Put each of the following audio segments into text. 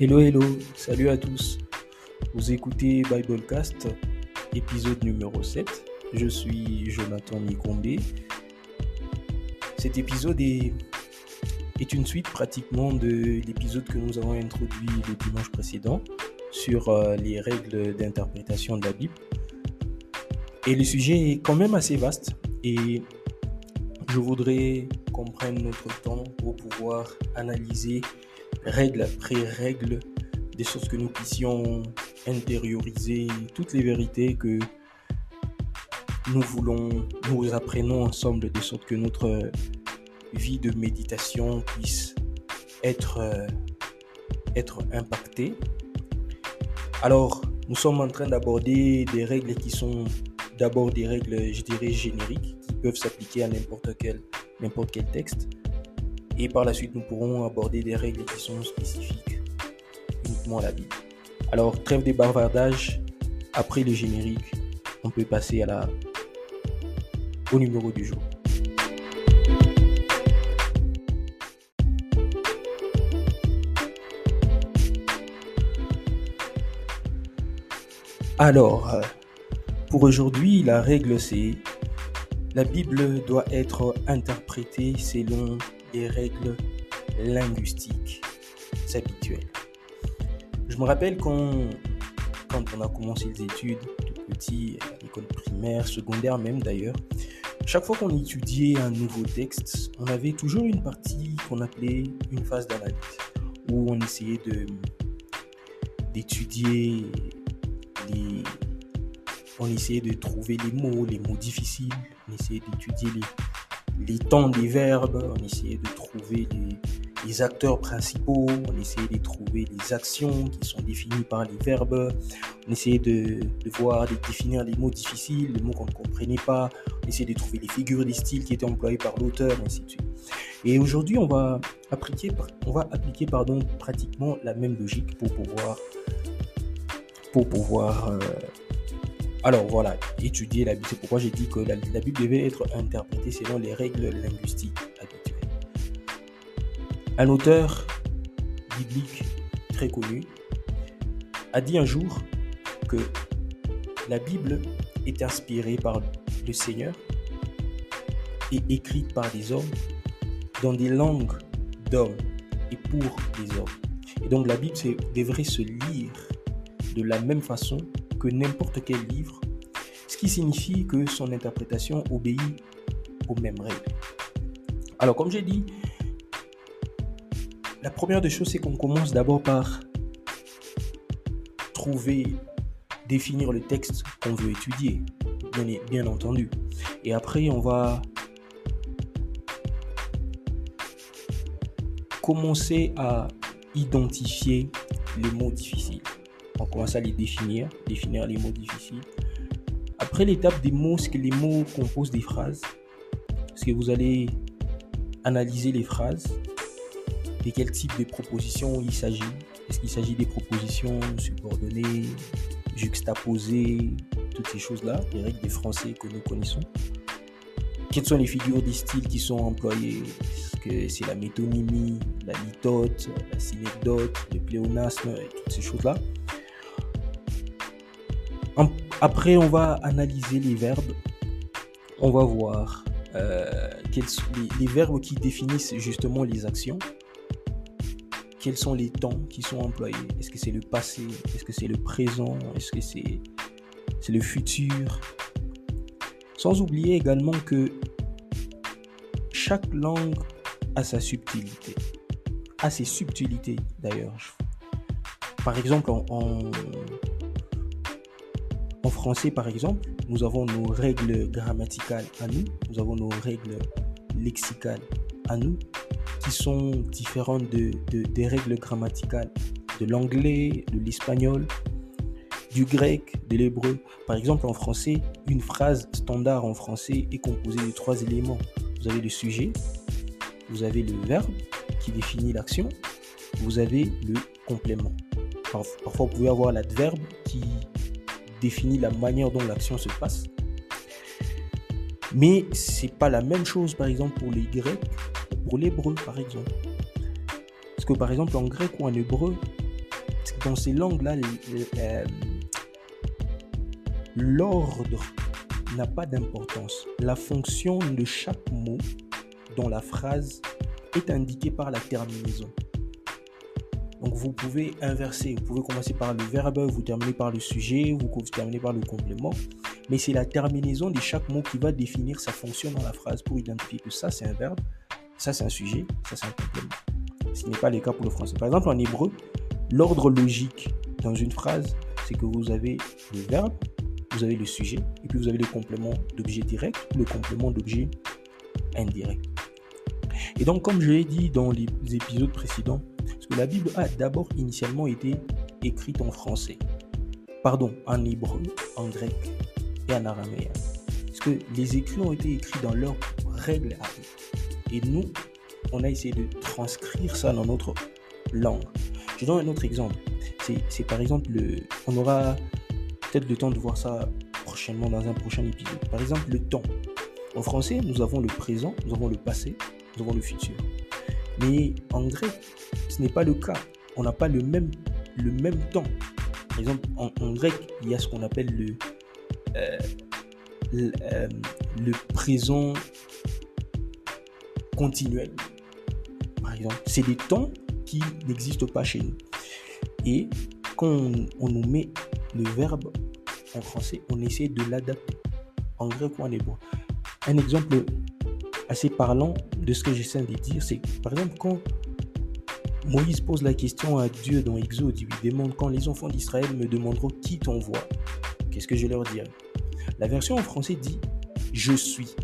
Hello, hello, salut à tous. Vous écoutez Biblecast, épisode numéro 7. Je suis Jonathan Mikombe. Cet épisode est, est une suite pratiquement de l'épisode que nous avons introduit le dimanche précédent sur euh, les règles d'interprétation de la Bible. Et le sujet est quand même assez vaste et je voudrais qu'on prenne notre temps pour pouvoir analyser règle après règle des choses que nous puissions intérioriser, toutes les vérités que nous voulons, nous apprenons ensemble de sorte que notre vie de méditation puisse être, euh, être impactée. Alors, nous sommes en train d'aborder des règles qui sont d'abord des règles, je dirais, génériques, qui peuvent s'appliquer à n'importe quel, n'importe quel texte. Et par la suite, nous pourrons aborder des règles qui sont spécifiques uniquement à la Bible. Alors, trêve des bavardages. Après le générique, on peut passer à la, au numéro du jour. Alors, pour aujourd'hui, la règle c'est la Bible doit être interprétée selon les règles linguistiques habituelles. Je me rappelle quand, quand on a commencé les études, tout petit, à l'école primaire, secondaire même d'ailleurs, chaque fois qu'on étudiait un nouveau texte, on avait toujours une partie qu'on appelait une phase d'analyse, où on essayait de d'étudier les, on essayait de trouver les mots, les mots difficiles, on essayait d'étudier les, les temps des verbes, on essayait de trouver les, les acteurs principaux, on essayait de trouver les actions qui sont définies par les verbes, on essayait de, voir, de définir les mots difficiles, les mots qu'on ne comprenait pas, on essayait de trouver les figures des styles qui étaient employés par l'auteur, ainsi de suite. Et aujourd'hui, on va appliquer, on va appliquer pardon, pratiquement la même logique pour pouvoir, pour pouvoir euh, alors voilà, étudier la Bible. C'est pourquoi j'ai dit que la, Bible devait être interprétée selon les règles linguistiques habituelles. Un auteur biblique très connu a dit un jour que la Bible est inspirée par le Seigneur et écrite par des hommes dans des langues d'hommes et pour les hommes. Et donc la Bible devrait se lire de la même façon n'importe quel livre, ce qui signifie que son interprétation obéit aux mêmes règles. Alors comme j'ai dit, la première des choses, c'est qu'on commence d'abord par trouver, définir le texte qu'on veut étudier, bien entendu. Et après, on va commencer à identifier les mots difficiles. On commence à les définir, définir les mots difficiles. Après l'étape des mots, c'est que les mots composent des phrases. Parce que vous allez analyser les phrases, de quel type de propositions il s'agit. Est-ce qu'il s'agit des propositions subordonnées, juxtaposées, toutes ces choses-là, les règles des français que nous connaissons. Quelles sont les figures des styles qui sont employées Est-ce que c'est la métonymie, la litote, la synecdote, le pléonasme, et toutes ces choses-là? Après, on va analyser les verbes. On va voir euh, quels sont les, verbes qui définissent justement les actions. Quels sont les temps qui sont employés Est-ce que c'est le passé? Est-ce que c'est le présent? Est-ce que c'est le futur? Sans oublier également que chaque langue a sa subtilité. A ses subtilités d'ailleurs. Par exemple, en en français, par exemple, nous avons nos règles grammaticales à nous, nous avons nos règles lexicales à nous, qui sont différentes de, de des règles grammaticales de l'anglais, de l'espagnol, du grec, de l'hébreu. Par exemple, en français, une phrase standard en français est composée de trois éléments. Vous avez le sujet, vous avez le verbe qui définit l'action, vous avez le complément. Parfois, vous pouvez avoir l'adverbe qui définit la manière dont l'action se passe. Mais c'est pas la même chose, par exemple, pour les Grecs ou pour l'hébreu, par exemple. Parce que, par exemple, en grec ou en hébreu, dans ces langues-là, euh, l'ordre n'a pas d'importance. La fonction de chaque mot dans la phrase est indiquée par la terminaison. Donc vous pouvez inverser, vous pouvez commencer par le verbe, vous terminez par le sujet, vous terminez par le complément, mais c'est la terminaison de chaque mot qui va définir sa fonction dans la phrase pour identifier que ça c'est un verbe, ça c'est un sujet, ça c'est un complément. Ce n'est pas le cas pour le français. Par exemple en hébreu, l'ordre logique dans une phrase, c'est que vous avez le verbe, vous avez le sujet, et puis vous avez le complément d'objet direct ou le complément d'objet indirect. Et donc, comme je l'ai dit dans les épisodes précédents, que la Bible a d'abord initialement été écrite en français, pardon, en hébreu, en grec et en araméen. Parce que les écrits ont été écrits dans leurs règles Et nous, on a essayé de transcrire ça dans notre langue. Je donne un autre exemple. C'est par exemple, le, on aura peut-être le temps de voir ça prochainement dans un prochain épisode. Par exemple, le temps. En français, nous avons le présent, nous avons le passé, nous avons le futur. Mais en grec, ce n'est pas le cas. On n'a pas le même, le même temps. Par exemple, en, grec, il y a ce qu'on appelle le, euh, euh, le, présent continuel. Par exemple, c'est des temps qui n'existent pas chez nous. Et quand on, nous met le verbe en français, on essaie de l'adapter en grec ou en hébreu. Un exemple assez parlant de ce que j'essaie de dire, c'est par exemple quand Moïse pose la question à Dieu dans Exode, il lui demande quand les enfants d'Israël me demanderont qui t'envoie, qu'est-ce que je leur dirai? La version en français dit je suis.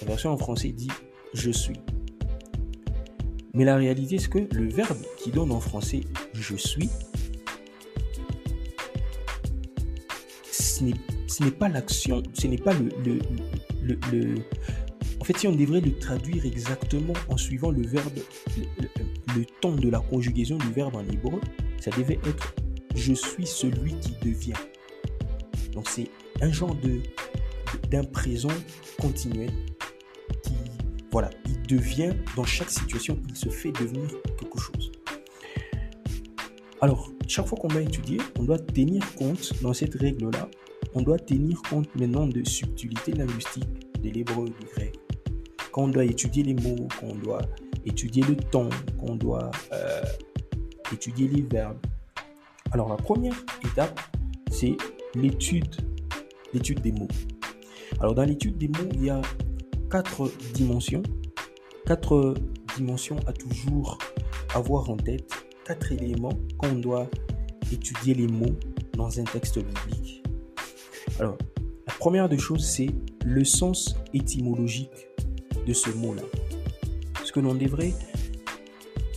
La version en français dit je suis. Mais la réalité, c'est que le verbe qui donne en français je suis, ce n'est pas l'action, ce n'est pas le, si on devrait le traduire exactement en suivant le verbe, le, temps de la conjugaison du verbe en hébreu, ça devait être je suis celui qui devient. Donc c'est un genre de continuel qui voilà, il devient dans chaque situation, il se fait devenir quelque chose. Alors, chaque fois qu'on va étudier, on doit tenir compte dans cette règle-là on doit tenir compte maintenant de subtilité linguistique de l'hébreu, du grec. Quand on doit étudier les mots, quand on doit étudier le temps, quand on doit euh, étudier les verbes. Alors la première étape, c'est l'étude, l'étude des mots. Alors dans l'étude des mots, il y a quatre dimensions, quatre dimensions à toujours avoir en tête, quatre éléments quand on doit étudier les mots dans un texte biblique. Alors, la première des choses, c'est le sens étymologique de ce mot-là. Ce que l'on devrait,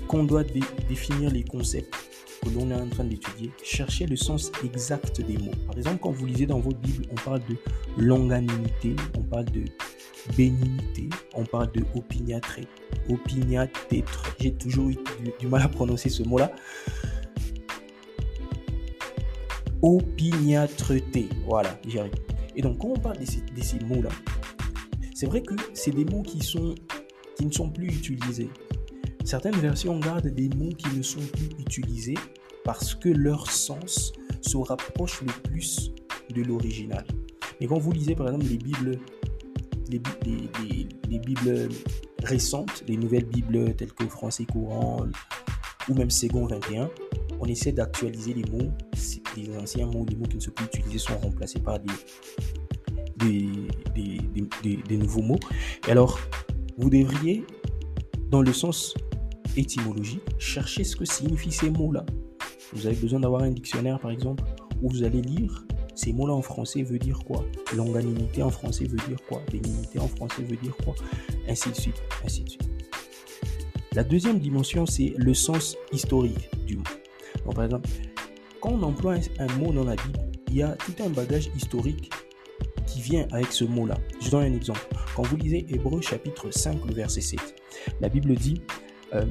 qu'on doit définir les concepts que l'on est en train d'étudier, chercher le sens exact des mots. Par exemple, quand vous lisez dans votre Bible, on parle de longanimité, on parle de bénignité, on parle de opiniâtreté, opiniâtêtre. J'ai toujours eu du mal à prononcer ce mot-là opiniâtreté. Voilà, j'y arrive. Et donc, quand on parle de ces, mots-là, c'est vrai que c'est des mots qui, sont, qui ne sont plus utilisés. Certaines versions gardent des mots qui ne sont plus utilisés parce que leur sens se rapproche le plus de l'original. Mais quand vous lisez par exemple les Bibles, les, les Bibles récentes, les nouvelles Bibles telles que Français courant ou même Second 21, on essaie d'actualiser les mots. Les anciens mots, les mots qui ne sont plus utilisés sont remplacés par des, des, nouveaux mots. Et alors, vous devriez, dans le sens étymologique, chercher ce que signifient ces mots-là. Vous avez besoin d'avoir un dictionnaire, par exemple, où vous allez lire ces mots-là en français veut dire quoi? Longanimité en français veut dire quoi? Bénignité en français veut dire quoi? Ainsi de suite, ainsi de suite. La deuxième dimension, c'est le sens historique du mot par exemple, quand on emploie un, mot dans la Bible, il y a tout un bagage historique vient avec ce mot-là. Je donne un exemple. Quand vous lisez Hébreu chapitre 5, le verset 7, la Bible dit euh,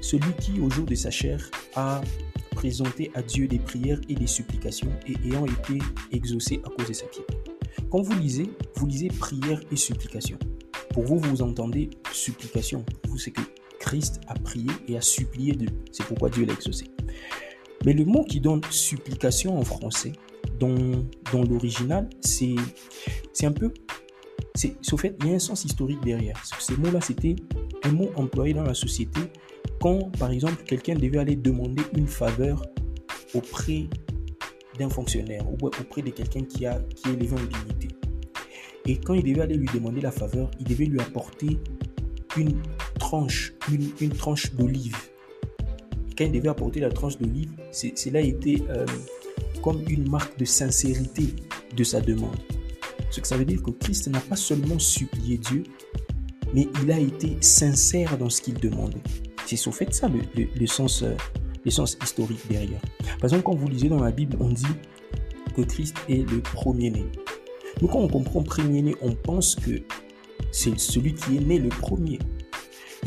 Celui qui, au jour de sa chair, a présenté à Dieu des prières et des supplications et ayant été exaucé à cause de sa piété. Quand vous lisez, vous lisez prière et supplication. Pour vous, vous entendez supplication. Vous, c'est que Christ a prié et a supplié Dieu. C'est pourquoi Dieu l'a exaucé. Mais le mot qui donne supplication en français, dans, dans l'original, c'est un peu... C'est au fait, il y a un sens historique derrière. Ce mot-là, c'était un mot employé dans la société quand, par exemple, quelqu'un devait aller demander une faveur auprès d'un fonctionnaire ou auprès de quelqu'un qui, a, qui est élevé en dignité. Et quand il devait aller lui demander la faveur, il devait lui apporter une tranche, une, tranche d'olive. Quand il devait apporter la tranche d'olive, cela était euh, comme une marque de sincérité de sa demande. Ce que ça veut dire que Christ n'a pas seulement supplié Dieu, mais il a été sincère dans ce qu'il demandait. C'est au fait ça le, sens, euh, le sens historique derrière. Par exemple, quand vous lisez dans la Bible, on dit que Christ est le premier-né. Nous, quand on comprend premier-né, on pense que c'est celui qui est né le premier.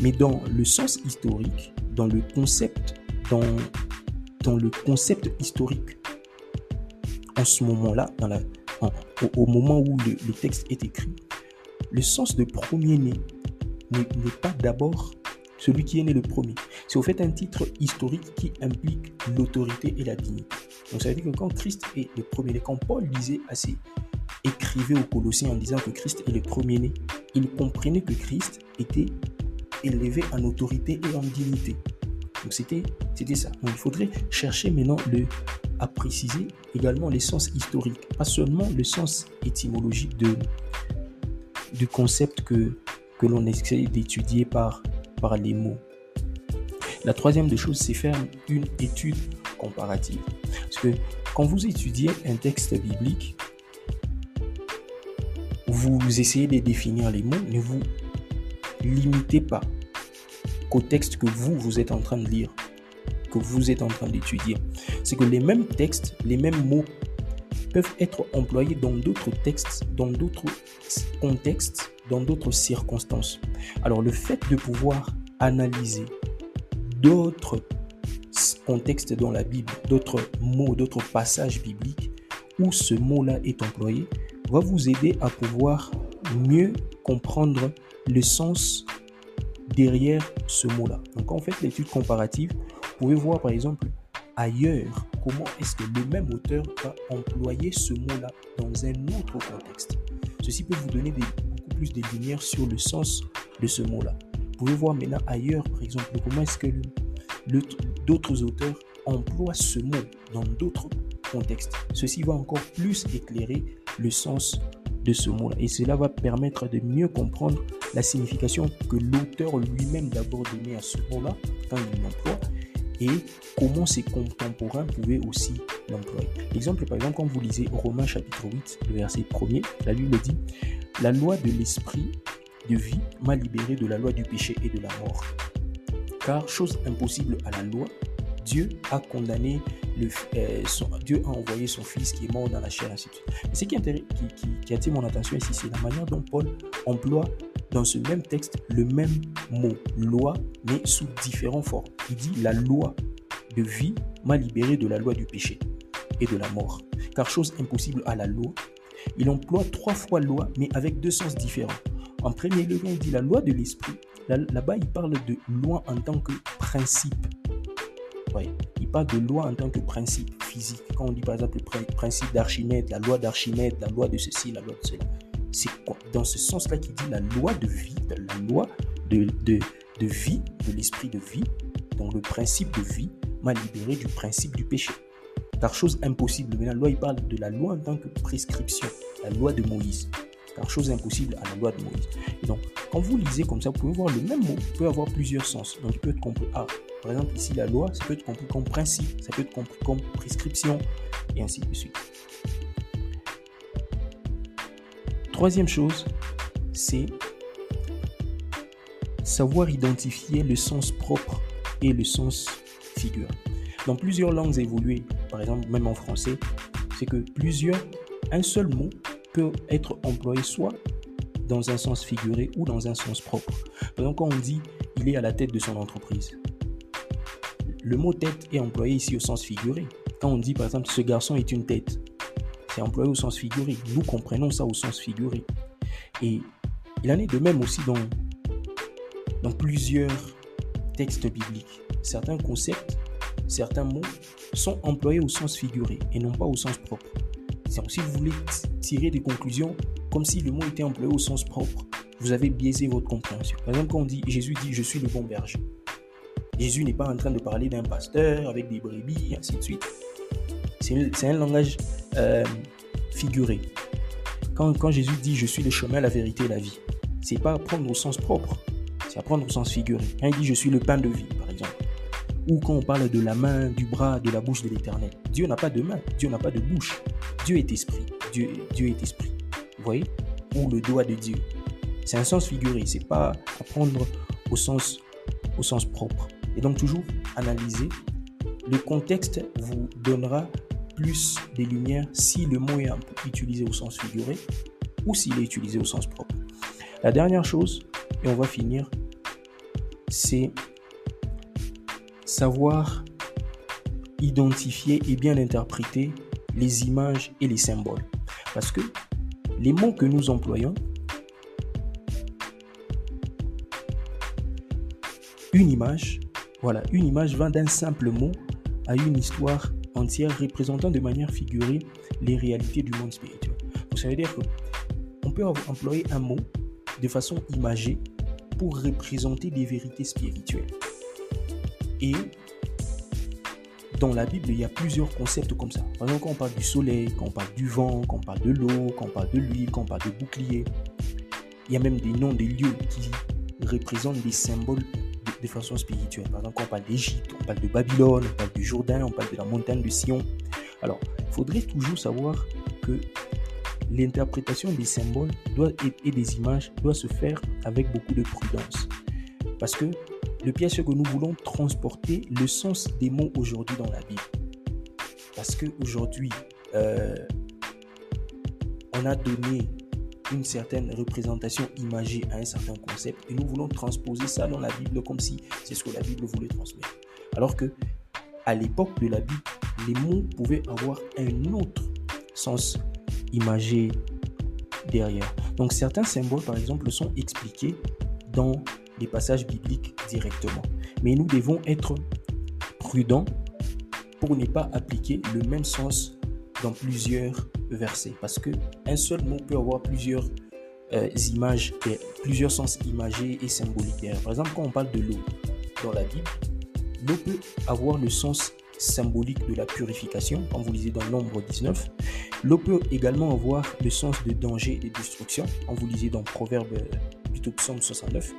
Mais dans le sens historique, dans le concept, dans, dans le concept historique, en ce moment-là, au, moment où le, texte est écrit, le sens de premier-né n'est pas d'abord celui qui est né le premier. C'est au fait un titre historique qui implique l'autorité et la dignité. Donc ça veut dire que quand Christ est le premier-né, quand Paul disait assez écrivait aux Colossiens en disant que Christ est le premier-né, il comprenait que Christ était élevé en autorité et en dignité. Donc c'était ça. Donc il faudrait chercher maintenant le, à préciser également les sens historiques, pas seulement le sens étymologique de, du concept que, que l'on essaie d'étudier par, par les mots. La troisième des choses, c'est faire une étude comparative. Parce que quand vous étudiez un texte biblique, vous essayez de définir les mots, ne vous limitez pas qu'au texte que vous, vous êtes en train de lire, que vous êtes en train d'étudier. C'est que les mêmes textes, les mêmes mots peuvent être employés dans d'autres textes, dans d'autres contextes, dans d'autres circonstances. Alors le fait de pouvoir analyser d'autres contextes dans la Bible, d'autres mots, d'autres passages bibliques où ce mot-là est employé, va vous aider à pouvoir mieux comprendre le sens derrière ce mot-là. Donc en fait, l'étude comparative, vous pouvez voir par exemple ailleurs comment est-ce que le même auteur va employer ce mot-là dans un autre contexte? Ceci peut vous donner beaucoup plus de lumière sur le sens de ce mot-là. Vous pouvez voir maintenant ailleurs, par exemple, comment est-ce que d'autres auteurs emploient ce mot dans d'autres contextes. Ceci va encore plus éclairer le sens de ce mot-là. Et cela va permettre de mieux comprendre la signification que l'auteur lui-même d'abord donnait à ce mot-là quand il l'emploie et comment ses contemporains pouvaient aussi l'employer. Exemple, par exemple, quand vous lisez Romains chapitre 8, le verset 1er, la Bible dit La loi de l'esprit de vie m'a libéré de la loi du péché et de la mort. Car chose impossible à la loi, Dieu a condamné, le, euh, Dieu a envoyé son fils qui est mort dans la chair, ainsi de suite. ce qui, qui, attire mon attention ici, c'est la manière dont Paul emploie dans ce même texte le même mot, loi, mais sous différentes formes. Il dit la loi de vie m'a libéré de la loi du péché et de la mort. Car chose impossible à la loi, il emploie trois fois loi, mais avec deux sens différents. En premier lieu, il dit la loi de l'esprit. Là-bas, il parle de loi en tant que principe. Il parle de loi en tant que principe physique. Quand on dit par exemple le principe d'Archimède, la loi d'Archimède, la loi de ceci, la loi de cela. C'est dans ce sens-là qu'il dit la loi de vie, la loi de, de, de vie, de l'esprit de vie, donc le principe de vie m'a libéré du principe du péché. Car chose impossible, mais la loi, il parle de la loi en tant que prescription, la loi de Moïse. Car chose impossible à la loi de Moïse. Et donc, quand vous lisez comme ça, vous pouvez voir le même mot peut avoir plusieurs sens. Donc, il peut être compris. Ah, par exemple, ici, la loi, ça peut être compris comme principe, ça peut être compris comme prescription, et ainsi de suite. Troisième chose, c'est savoir identifier le sens propre et le sens figure. Dans plusieurs langues évoluées, par exemple même en français, c'est que plusieurs, un seul mot peut être employé soit dans un sens figuré ou dans un sens propre. Par exemple, quand on dit il est à la tête de son entreprise, le mot tête est employé ici au sens figuré. Quand on dit par exemple ce garçon est une tête, c'est employé au sens figuré. Nous comprenons ça au sens figuré. Et il en est de même aussi dans, dans plusieurs texte biblique, certains concepts, certains mots sont employés au sens figuré et non pas au sens propre. Si vous voulez tirer des conclusions comme si le mot était employé au sens propre, vous avez biaisé votre compréhension. Par exemple, quand on dit Jésus dit je suis le bon berger, Jésus n'est pas en train de parler d'un pasteur avec des brebis, ainsi de suite. C'est un langage euh, figuré. Quand, Jésus dit je suis le chemin, la vérité et la vie, c'est pas prendre au sens propre, c'est apprendre au sens figuré. Quand il dit je suis le pain de vie, par exemple, ou quand on parle de la main, du bras, de la bouche de l'éternel, Dieu n'a pas de main, Dieu n'a pas de bouche. Dieu est esprit, Dieu, Dieu est esprit. Vous voyez Ou le doigt de Dieu. C'est un sens figuré, c'est pas apprendre au sens, au sens propre. Et donc toujours analyser. Le contexte vous donnera plus des lumières si le mot est utilisé au sens figuré ou s'il est utilisé au sens propre. La dernière chose, et on va finir, c'est savoir identifier et bien interpréter les images et les symboles. Parce que les mots que nous employons, une image, voilà, une image va d'un simple mot à une histoire entière représentant de manière figurée les réalités du monde spirituel. Donc ça veut dire qu'on peut employer un mot de façon imagée pour représenter des vérités spirituelles. Et dans la Bible, il y a plusieurs concepts comme ça. Par exemple, quand on parle du soleil, quand on parle du vent, quand on parle de l'eau, quand on parle de l'huile, quand on parle de bouclier, il y a même des noms des lieux qui représentent des symboles de, façon spirituelle. Par exemple, on parle d'Égypte, on parle de Babylone, on parle du Jourdain, on parle de la montagne de Sion. Alors, il faudrait toujours savoir que l'interprétation des symboles doit, et des images doit se faire avec beaucoup de prudence. Parce que le piège, c'est que nous voulons transporter le sens des mots aujourd'hui dans la Bible. Parce qu'aujourd'hui, euh, on a donné une certaine représentation imagée à un certain concept et nous voulons transposer ça dans la Bible comme si c'est ce que la Bible voulait transmettre. Alors que à l'époque de la Bible, les mots pouvaient avoir un autre sens imagé derrière. Donc certains symboles, par exemple, sont expliqués dans les passages bibliques directement. Mais nous devons être prudents pour ne pas appliquer le même sens dans plusieurs versets. Parce que un seul mot peut avoir plusieurs euh, images, plusieurs sens imagés et symboliques. Par exemple, quand on parle de l'eau dans la Bible, l'eau peut avoir le sens symbolique de la purification, comme vous lisez dans Nombre 19. L'eau peut également avoir le sens de danger et de destruction, comme vous lisez dans Proverbe, plutôt Psaume 69.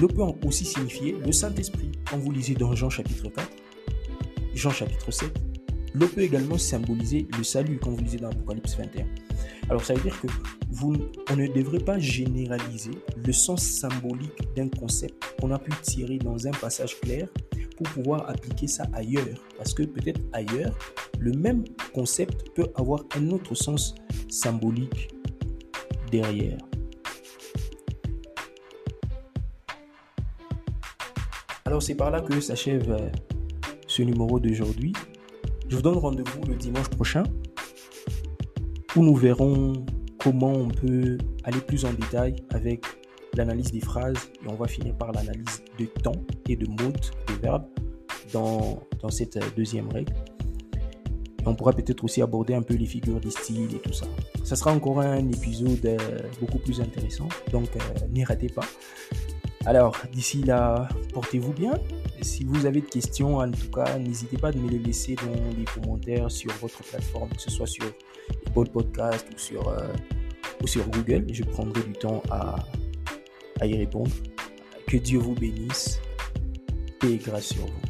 L'eau peut aussi signifier le Saint-Esprit, comme vous lisez dans Jean chapitre 4, Jean chapitre 7. L'eau peut également symboliser le salut, comme vous lisez dans Apocalypse 21. Alors ça veut dire que vous, on ne devrait pas généraliser le sens symbolique d'un concept qu'on a pu tirer dans un passage clair pour pouvoir appliquer ça ailleurs. Parce que peut-être ailleurs, le même concept peut avoir un autre sens symbolique derrière. Alors c'est par là que s'achève euh, ce numéro d'aujourd'hui. Je vous donne rendez-vous le dimanche prochain où nous verrons comment on peut aller plus en détail avec l'analyse des phrases et on va finir par l'analyse de temps et de modes des verbes dans, dans cette deuxième règle. on pourra peut-être aussi aborder un peu les figures des styles et tout ça. Ça sera encore un épisode euh, beaucoup plus intéressant, donc euh, n'y ratez pas. Alors, d'ici là, portez-vous bien. Si vous avez des questions, en tout cas, n'hésitez pas à me les laisser dans les commentaires sur votre plateforme, que ce soit sur Apple Podcast ou sur, euh, ou sur Google. Je prendrai du temps à, à y répondre. Que Dieu vous bénisse. et grâce sur vous.